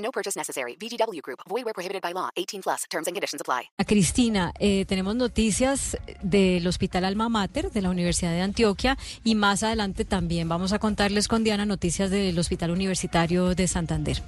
No purchase necessary. VGW Group. Void where prohibited by law. 18 plus. Terms and conditions apply. A Cristina, eh, tenemos noticias del Hospital Alma Mater de la Universidad de Antioquia y más adelante también vamos a contarles con Diana noticias del Hospital Universitario de Santander.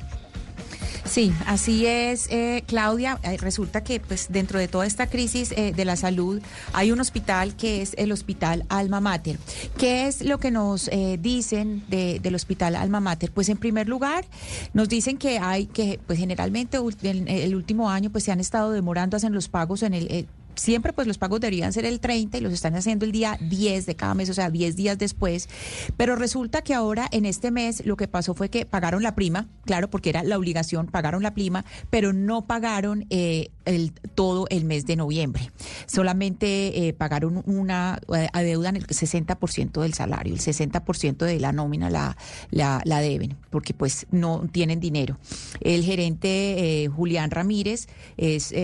Sí, así es, eh, Claudia. Eh, resulta que pues dentro de toda esta crisis eh, de la salud hay un hospital que es el Hospital Alma Mater. ¿Qué es lo que nos eh, dicen de- del Hospital Alma Mater? Pues en primer lugar nos dicen que hay que pues generalmente el último año pues se han estado demorando hacen los pagos en el Siempre pues los pagos deberían ser el 30 y los están haciendo el día 10 de cada mes, o sea, 10 días después. Pero resulta que ahora en este mes lo que pasó fue que pagaron la prima, claro, porque era la obligación, pagaron la prima, pero no pagaron eh, el, todo el mes de noviembre. Solamente eh, pagaron una, eh, adeudan el 60% del salario, el 60% de la nómina la, la, la deben, porque pues no tienen dinero. El gerente eh, Julián Ramírez es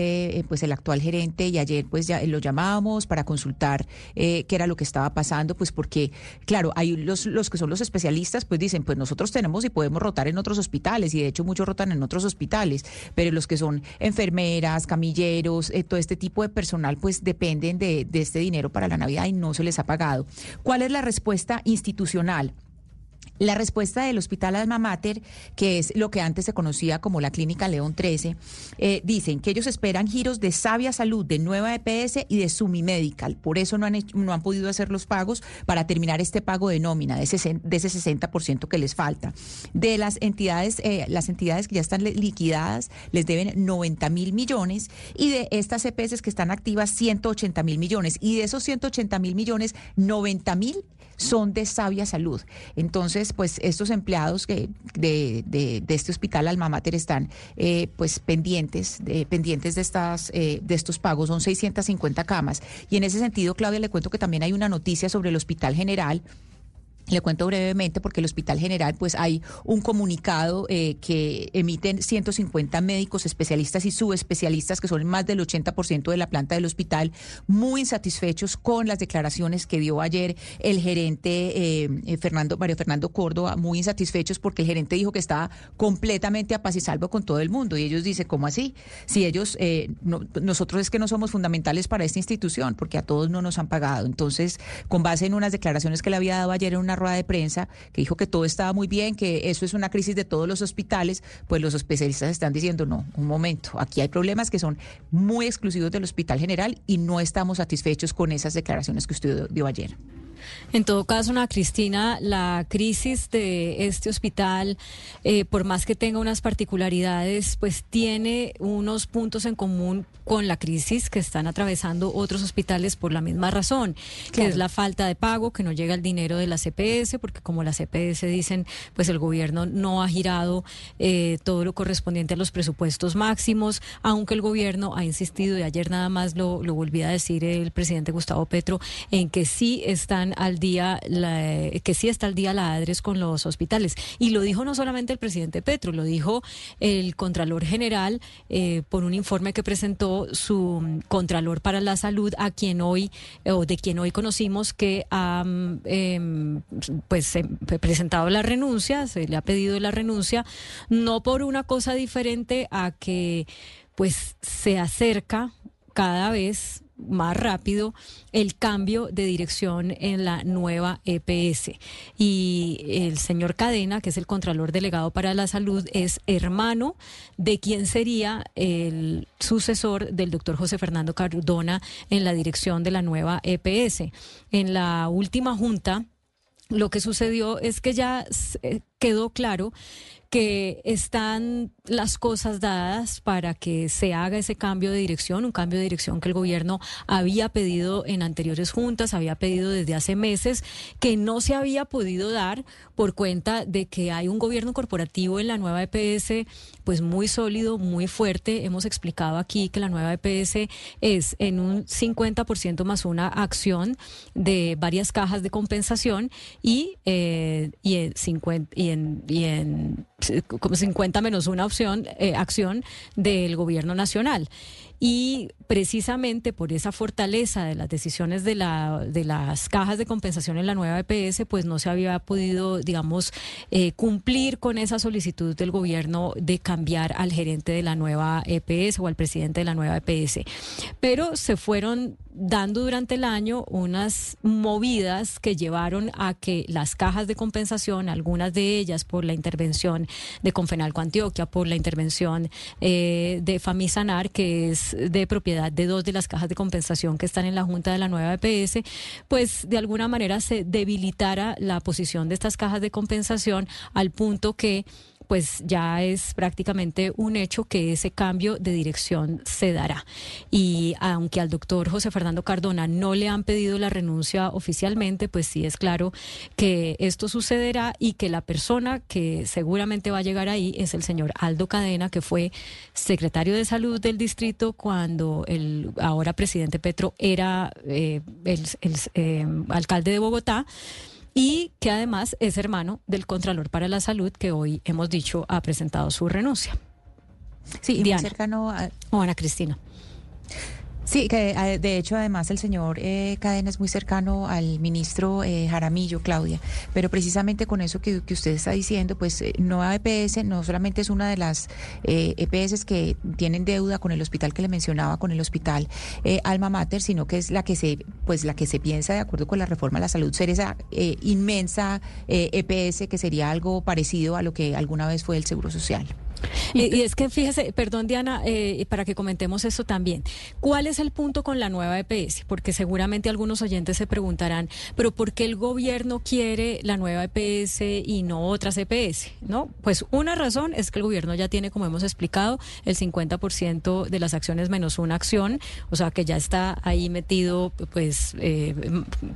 pues el actual gerente y ayer pues ya lo llamábamos para consultar eh, qué era lo que estaba pasando, pues porque claro, hay los, los que son los especialistas pues dicen pues nosotros tenemos y podemos rotar en otros hospitales y de hecho muchos rotan en otros hospitales, pero los que son enfermeras, camilleros, eh, todo este tipo de personal pues dependen de, de este dinero para la Navidad y no se les ha pagado. ¿Cuál es la respuesta institucional? La respuesta del Hospital Alma Mater, que es lo que antes se conocía como la Clínica León 13, eh, dicen que ellos esperan giros de Sabia Salud, de Nueva EPS y de Sumi Medical. Por eso no han, hecho- no han podido hacer los pagos para terminar este pago de nómina, de ese, sen- de ese 60% que les falta. De las entidades, eh, las entidades que ya están li- liquidadas, les deben 90 mil millones y de estas EPS que están activas, 180 mil millones. Y de esos 180 mil millones, 90 mil son de sabia salud. Entonces, pues estos empleados que de, de, este hospital Alma Mater están eh, pues pendientes de, pendientes de estas eh, de estos pagos. Son 650 camas. Y en ese sentido, Claudia, le cuento que también hay una noticia sobre el Hospital General. Le cuento brevemente porque el Hospital General, pues hay un comunicado eh, que emiten 150 médicos especialistas y subespecialistas, que son más del 80% de la planta del hospital, muy insatisfechos con las declaraciones que dio ayer el gerente eh, Fernando Mario Fernando Córdoba, muy insatisfechos porque el gerente dijo que estaba completamente a paz y salvo con todo el mundo. Y ellos dicen, ¿cómo así? Si ellos, eh, no- nosotros es que no somos fundamentales para esta institución, porque a todos no nos han pagado. Entonces, con base en unas declaraciones que le había dado ayer en una rueda de prensa, que dijo que todo estaba muy bien, que eso es una crisis de todos los hospitales, pues los especialistas están diciendo, no, un momento, aquí hay problemas que son muy exclusivos del Hospital General y no estamos satisfechos con esas declaraciones que usted dio ayer. En todo caso, Ana Cristina, la crisis de este hospital, eh, por más que tenga unas particularidades, pues tiene unos puntos en común con la crisis que están atravesando otros hospitales por la misma razón, que es la falta de pago, que no llega el dinero de la CPS, porque como la CPS dicen, pues el gobierno no ha girado eh, todo lo correspondiente a los presupuestos máximos, aunque el gobierno ha insistido, y ayer nada más lo, lo volví a decir el presidente Gustavo Petro, en que sí están al día, la- que sí está al día la ADRES con los hospitales. Y lo dijo no solamente el presidente Petro, lo dijo el Contralor General eh, por un informe que presentó su mm, Contralor para la Salud, a quien hoy, eh, o de quien hoy conocimos que ha mm, em, pues presentado la renuncia, se le ha pedido la renuncia, no por una cosa diferente a que pues se acerca cada vez más rápido el cambio de dirección en la nueva EPS. Y el señor Cadena, que es el Contralor Delegado para la Salud, es hermano de quien sería el sucesor del doctor José Fernando Cardona en la dirección de la nueva EPS. En la última junta, lo que sucedió es que ya quedó claro que están las cosas dadas para que se haga ese cambio de dirección, un cambio de dirección que el gobierno había pedido en anteriores juntas, había pedido desde hace meses, que no se había podido dar por cuenta de que hay un gobierno corporativo en la nueva EPS, pues muy sólido, muy fuerte. Hemos explicado aquí que la nueva EPS es en un 50% más una acción de varias cajas de compensación y, eh, y, en 50, y y en como 50 menos una opción, eh, acción del gobierno nacional y precisamente por esa fortaleza de las decisiones de, la, de las cajas de compensación en la nueva EPS, pues no se había podido, digamos, eh, cumplir con esa solicitud del gobierno de cambiar al gerente de la nueva EPS o al presidente de la nueva EPS. Pero se fueron dando durante el año unas movidas que llevaron a que las cajas de compensación, algunas de ellas por la intervención de Confenalco Antioquia, por la intervención eh, de Famisanar, que es de propiedad de dos de las cajas de compensación que están en la Junta de la nueva EPS, pues de alguna manera se debilitara la posición de estas cajas de compensación al punto que pues ya es prácticamente un hecho que ese cambio de dirección se dará. Y aunque al doctor José Fernando Cardona no le han pedido la renuncia oficialmente, pues sí es claro que esto sucederá y que la persona que seguramente va a llegar ahí es el señor Aldo Cadena, que fue secretario de salud del distrito cuando el ahora presidente Petro era eh, el, eh, alcalde de Bogotá y que además es hermano del Contralor para la Salud que hoy hemos dicho ha presentado su renuncia. Sí, Diana. cercano a... O Ana Cristina. Sí, que eh, de hecho además el señor eh, Cadena es muy cercano al ministro eh, Jaramillo, Claudia, pero precisamente con eso que, usted está diciendo, pues Nueva EPS no solamente es una de las EPS que tienen deuda con el hospital que le mencionaba, con el hospital Alma Mater, sino que es la que se, pues la que se piensa de acuerdo con la reforma de la salud ser esa inmensa EPS que sería algo parecido a lo que alguna vez fue el Seguro Social. Y, es que fíjese, perdón Diana, eh, para que comentemos eso también. ¿Cuál es el punto con la nueva EPS? Porque seguramente algunos oyentes se preguntarán, pero ¿por qué el gobierno quiere la nueva EPS y no otras EPS? ¿No? Pues una razón es que el gobierno ya tiene, como hemos explicado, el 50% de las acciones menos una acción, o sea que ya está ahí metido, pues, eh,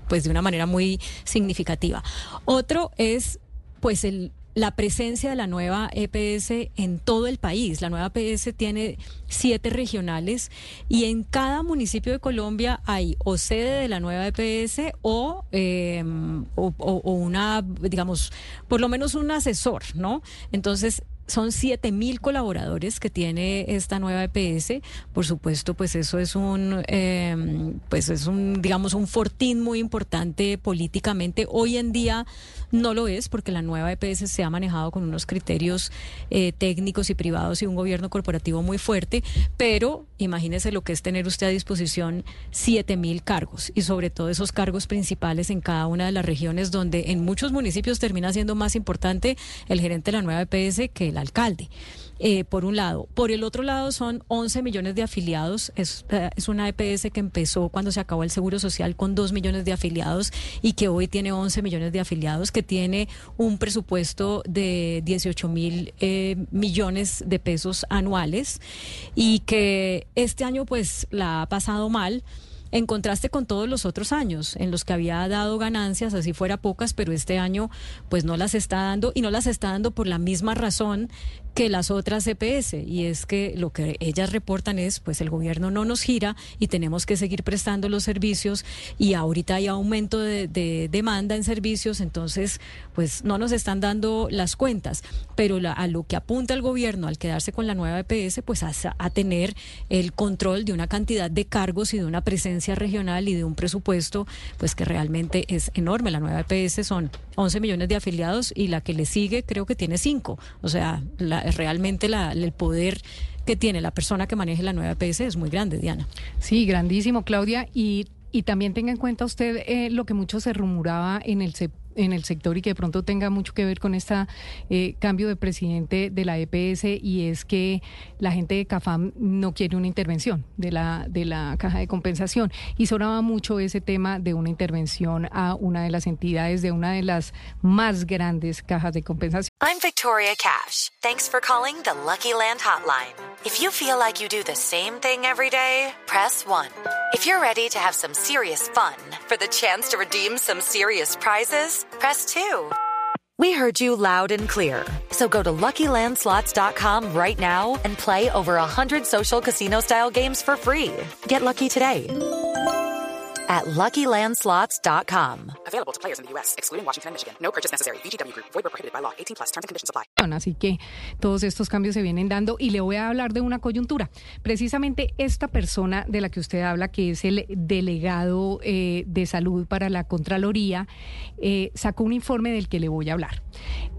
pues de una manera muy significativa. Otro es, pues, el la presencia de la nueva EPS en todo el país. La nueva EPS tiene siete regionales y en cada municipio de Colombia hay o sede de la nueva EPS o, em, o, o una, digamos, por lo menos un asesor, ¿no? Entonces, son siete mil colaboradores que tiene esta nueva EPS. Por supuesto, pues eso es un, em, pues es un, digamos, un fortín muy importante políticamente. Hoy en día no lo es porque la nueva EPS se ha manejado con unos criterios eh, técnicos y privados y un gobierno corporativo muy fuerte, pero imagínese lo que es tener usted a disposición siete mil cargos y sobre todo esos cargos principales en cada una de las regiones donde en muchos municipios termina siendo más importante el gerente de la nueva EPS que el alcalde. Eh, por un lado. Por el otro lado, son 11 millones de afiliados. Es, eh, es, una EPS que empezó cuando se acabó el Seguro Social con 2 millones de afiliados y que hoy tiene 11 millones de afiliados, que tiene un presupuesto de 18 mil eh, millones de pesos anuales y que este año pues la ha pasado mal en contraste con todos los otros años en los que había dado ganancias, así fuera pocas, pero este año pues no las está dando y no las está dando por la misma razón que las otras CPS y es que lo que ellas reportan es pues el gobierno no nos gira y tenemos que seguir prestando los servicios y ahorita hay aumento de, demanda en servicios entonces pues no nos están dando las cuentas. Pero a lo que apunta el gobierno al quedarse con la nueva EPS pues a tener el control de una cantidad de cargos y de una presencia regional y de un presupuesto pues que realmente es enorme la nueva EPS son 11 millones de afiliados y la que le sigue creo que tiene 5 o sea la realmente el poder que tiene la persona que maneje la nueva EPS es muy grande, Diana. Sí, grandísimo, Claudia. Y y también tenga en cuenta usted eh, lo que mucho se rumoraba en el en el sector y que de pronto tenga mucho que ver con este cambio de presidente de la EPS y es que la gente de CAFAM no quiere una intervención de la, de la caja de compensación. Y sonaba mucho ese tema de una intervención a una de las entidades de una de las más grandes cajas de compensación. I'm Victoria Cash. Thanks for calling the Lucky Land Hotline. If you feel like you do the same thing every day, press 1. If you're ready to have some serious fun for the chance to redeem some serious prizes, press 2. We heard you loud and clear. So go to LuckyLandSlots.com right now and play over 100 social casino-style games for free. Get lucky today at LuckyLandSlots.com. Available to players in the U.S., excluding Washington and Michigan. No purchase necessary. VGW Group. Void where prohibited by law. 18 plus. Terms and conditions apply. Así que todos estos cambios se vienen dando y le voy a hablar de una coyuntura. Precisamente esta persona de la que usted habla, que es el delegado eh, de salud para la Contraloría, eh, sacó un informe del que le voy a hablar.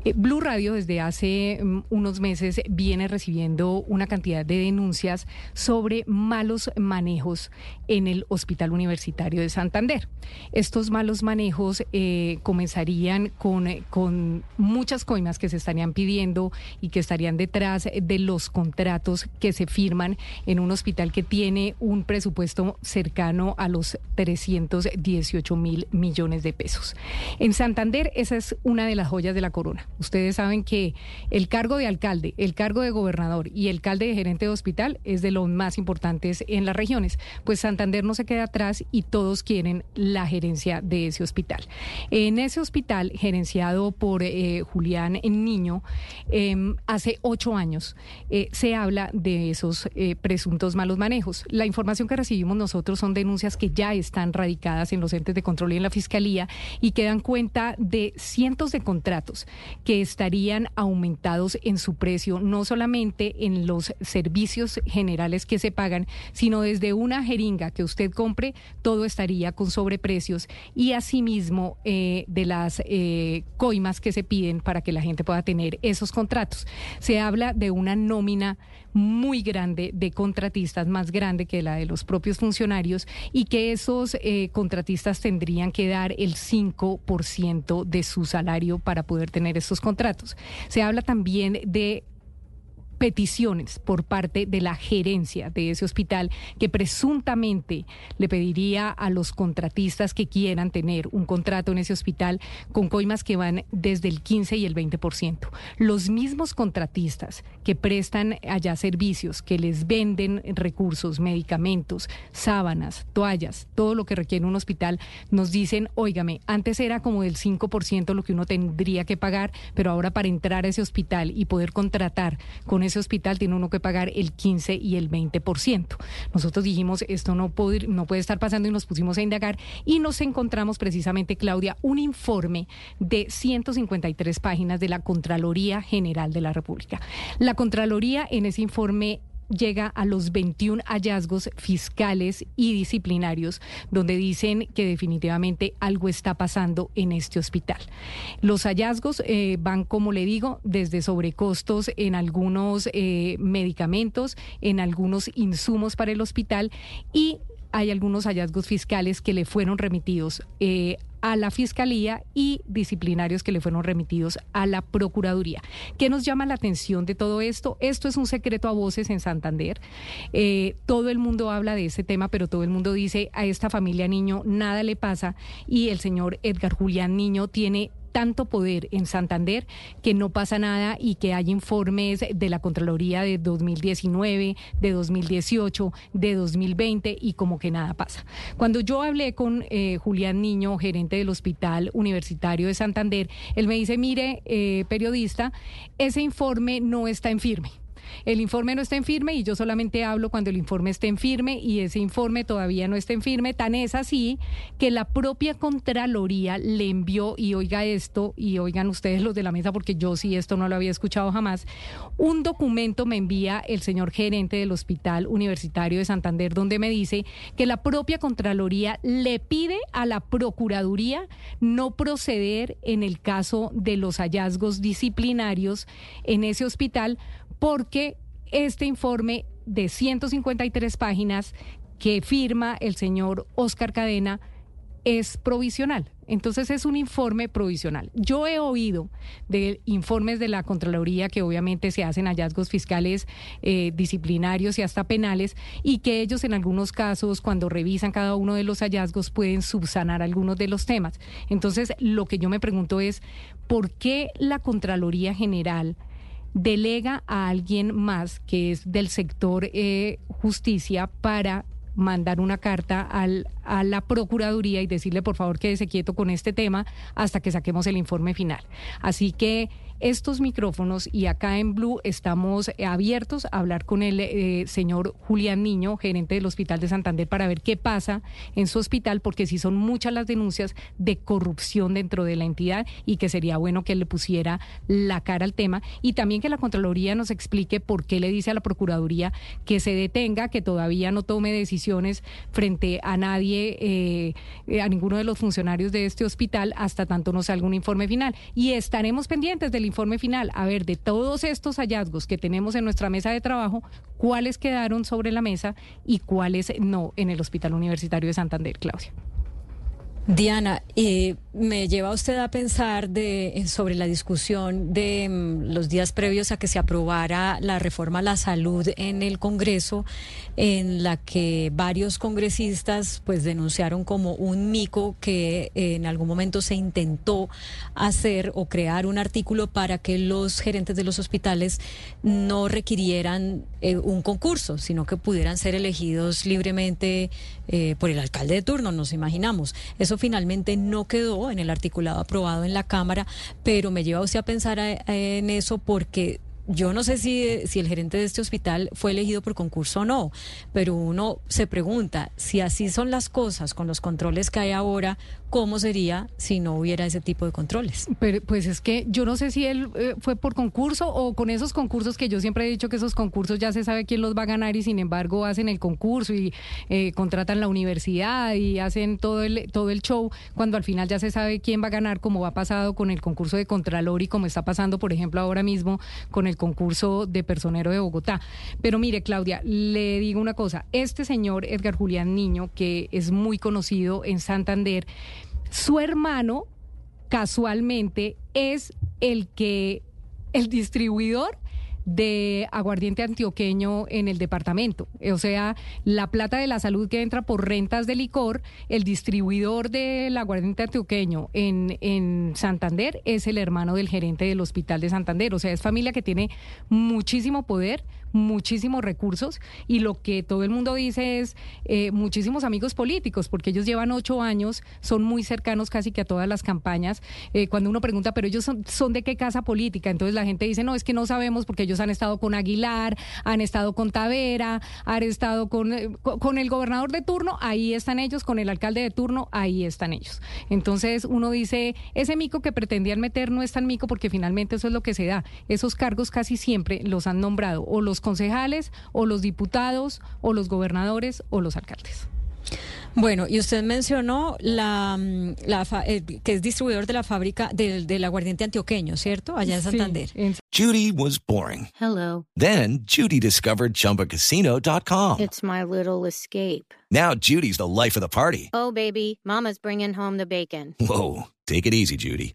Eh, Blue Radio desde hace mm, unos meses viene recibiendo una cantidad de denuncias sobre malos manejos en el Hospital Universitario de Santander. Estos malos manejos eh, comenzarían con, con muchas coimas que se estarían pidiendo y que estarían detrás de los contratos que se firman en un hospital que tiene un presupuesto cercano a los 318 mil millones de pesos. En Santander esa es una de las joyas de la corona. Ustedes saben que el cargo de alcalde, el cargo de gobernador y el alcalde de gerente de hospital es de los más importantes en las regiones. Pues Santander no se queda atrás y todos quieren la gerencia de ese hospital. En ese hospital, gerenciado por eh, Julián Niño, em, hace ocho años eh, se habla de esos eh, presuntos malos manejos. La información que recibimos nosotros son denuncias que ya están radicadas en los entes de control y en la fiscalía y que dan cuenta de cientos de contratos que estarían aumentados en su precio, no solamente en los servicios generales que se pagan, sino desde una jeringa que usted compre, todo estaría con sobreprecios y asimismo eh, de las eh, coimas que se piden para que la gente pueda tener esos contratos. Se habla de una nómina muy grande de contratistas, más grande que la de los propios funcionarios, y que esos eh, contratistas tendrían que dar el 5% de su salario para poder tener estos contratos. Se habla también de peticiones por parte de la gerencia de ese hospital que presuntamente le pediría a los contratistas que quieran tener un contrato en ese hospital con coimas que van desde el 15 y el 20%. Los mismos contratistas que prestan allá servicios, que les venden recursos, medicamentos, sábanas, toallas, todo lo que requiere un hospital, nos dicen, óigame, antes era como del 5% lo que uno tendría que pagar, pero ahora para entrar a ese hospital y poder contratar con ese hospital tiene uno que pagar el 15 y el 20%. Nosotros dijimos, esto no puede, no puede estar pasando y nos pusimos a indagar y nos encontramos precisamente, Claudia, un informe de 153 páginas de la Contraloría General de la República. La Contraloría en ese informe llega a los 21 hallazgos fiscales y disciplinarios donde dicen que definitivamente algo está pasando en este hospital. Los hallazgos eh, van, como le digo, desde sobrecostos en algunos eh, medicamentos, en algunos insumos para el hospital y hay algunos hallazgos fiscales que le fueron remitidos eh, a la Fiscalía y disciplinarios que le fueron remitidos a la Procuraduría. ¿Qué nos llama la atención de todo esto? Esto es un secreto a voces en Santander. Eh, todo el mundo habla de ese tema, pero todo el mundo dice a esta familia niño nada le pasa y el señor Edgar Julián Niño tiene tanto poder en Santander que no pasa nada y que hay informes de la Contraloría de 2019, de 2018, de 2020 y como que nada pasa. Cuando yo hablé con eh, Julián Niño, gerente del Hospital Universitario de Santander, él me dice, mire, eh, periodista, ese informe no está en firme. El informe no está en firme y yo solamente hablo cuando el informe esté en firme y ese informe todavía no está en firme. Tan es así que la propia Contraloría le envió, y oiga esto, y oigan ustedes los de la mesa, porque yo sí esto no lo había escuchado jamás, un documento me envía el señor gerente del Hospital Universitario de Santander, donde me dice que la propia Contraloría le pide a la Procuraduría no proceder en el caso de los hallazgos disciplinarios en ese hospital porque este informe de 153 páginas que firma el señor Oscar Cadena es provisional, Entonces es un informe provisional. Yo he oído de informes de la Contraloría que obviamente se hacen hallazgos fiscales eh, disciplinarios y hasta penales y que ellos en algunos casos cuando revisan cada uno de los hallazgos pueden subsanar algunos de los temas. Entonces lo que yo me pregunto es, ¿por qué la Contraloría General delega a alguien más que es del sector eh, justicia para mandar una carta al, a la Procuraduría y decirle por favor quédese quieto con este tema hasta que saquemos el informe final. Así que estos micrófonos y acá en Blue estamos abiertos a hablar con el eh, señor Julián Niño, gerente del Hospital de Santander, para ver qué pasa en su hospital, porque sí son muchas las denuncias de corrupción dentro de la entidad y que sería bueno que le pusiera la cara al tema y también que la Contraloría nos explique por qué le dice a la Procuraduría que se detenga, que todavía no tome decisiones frente a nadie, eh, a ninguno de los funcionarios de este hospital hasta tanto no salga un informe final. Y estaremos pendientes del informe final, a ver, de todos estos hallazgos que tenemos en nuestra mesa de trabajo, cuáles quedaron sobre la mesa y cuáles no en el Hospital Universitario de Santander, Claudia. Diana, eh, me lleva usted a pensar de, sobre la discusión de mm, los días previos a que se aprobara la reforma a la salud en el Congreso, en la que varios congresistas pues denunciaron como un mico que en algún momento se intentó hacer o crear un artículo para que los gerentes de los hospitales no requirieran eh, un concurso, sino que pudieran ser elegidos libremente eh, por el alcalde de turno, nos imaginamos. Eso finalmente no quedó en el articulado aprobado en la Cámara, pero me lleva usted a pensar eh, en eso porque yo no sé si, si el gerente de este hospital fue elegido por concurso o no, pero uno se pregunta si así son las cosas con los controles que hay ahora, ¿cómo sería si no hubiera ese tipo de controles? Pero, pues es que yo no sé si él eh, fue por concurso o con esos concursos que yo siempre he dicho que esos concursos ya se sabe quién los va a ganar y sin embargo hacen el concurso y eh, contratan la universidad y hacen todo el, todo el show cuando al final ya se sabe quién va a ganar como va pasado con el concurso de Contralor y como está pasando por ejemplo ahora mismo con el concurso de personero de Bogotá. Pero mire Claudia, le digo una cosa, este señor Edgar Julián Niño que es muy conocido en Santander, su hermano, casualmente, es el que, el distribuidor de aguardiente antioqueño en el departamento. O sea, la plata de la salud que entra por rentas de licor, el distribuidor del aguardiente antioqueño en, en Santander es el hermano del gerente del hospital de Santander. O sea, es familia que tiene muchísimo poder, muchísimos recursos y lo que todo el mundo dice es eh, muchísimos amigos políticos, porque ellos llevan ocho años, son muy cercanos casi que a todas las campañas. Eh, cuando uno pregunta, pero ellos son, de qué casa política, entonces la gente dice, no, es que no sabemos porque ellos han estado con Aguilar, han estado con Tavera, han estado con, eh, con el gobernador de turno, ahí están ellos, con el alcalde de turno, ahí están ellos. Entonces uno dice, ese mico que pretendían meter no es tan mico porque finalmente eso es lo que se da. Esos cargos casi siempre los han nombrado o los concejales o los diputados o los gobernadores o los alcaldes. Bueno, y usted mencionó la, mm, la eh, que es distribuidor de la fábrica del, del aguardiente antioqueño, ¿cierto? Allá en Santander. Sí, en Judy was boring. Hello. Then Judy discovered ChumbaCasino.com. It's my little escape. Now Judy's the life of the party. Oh, baby, Mama's bringing home the bacon. Whoa, take it easy, Judy.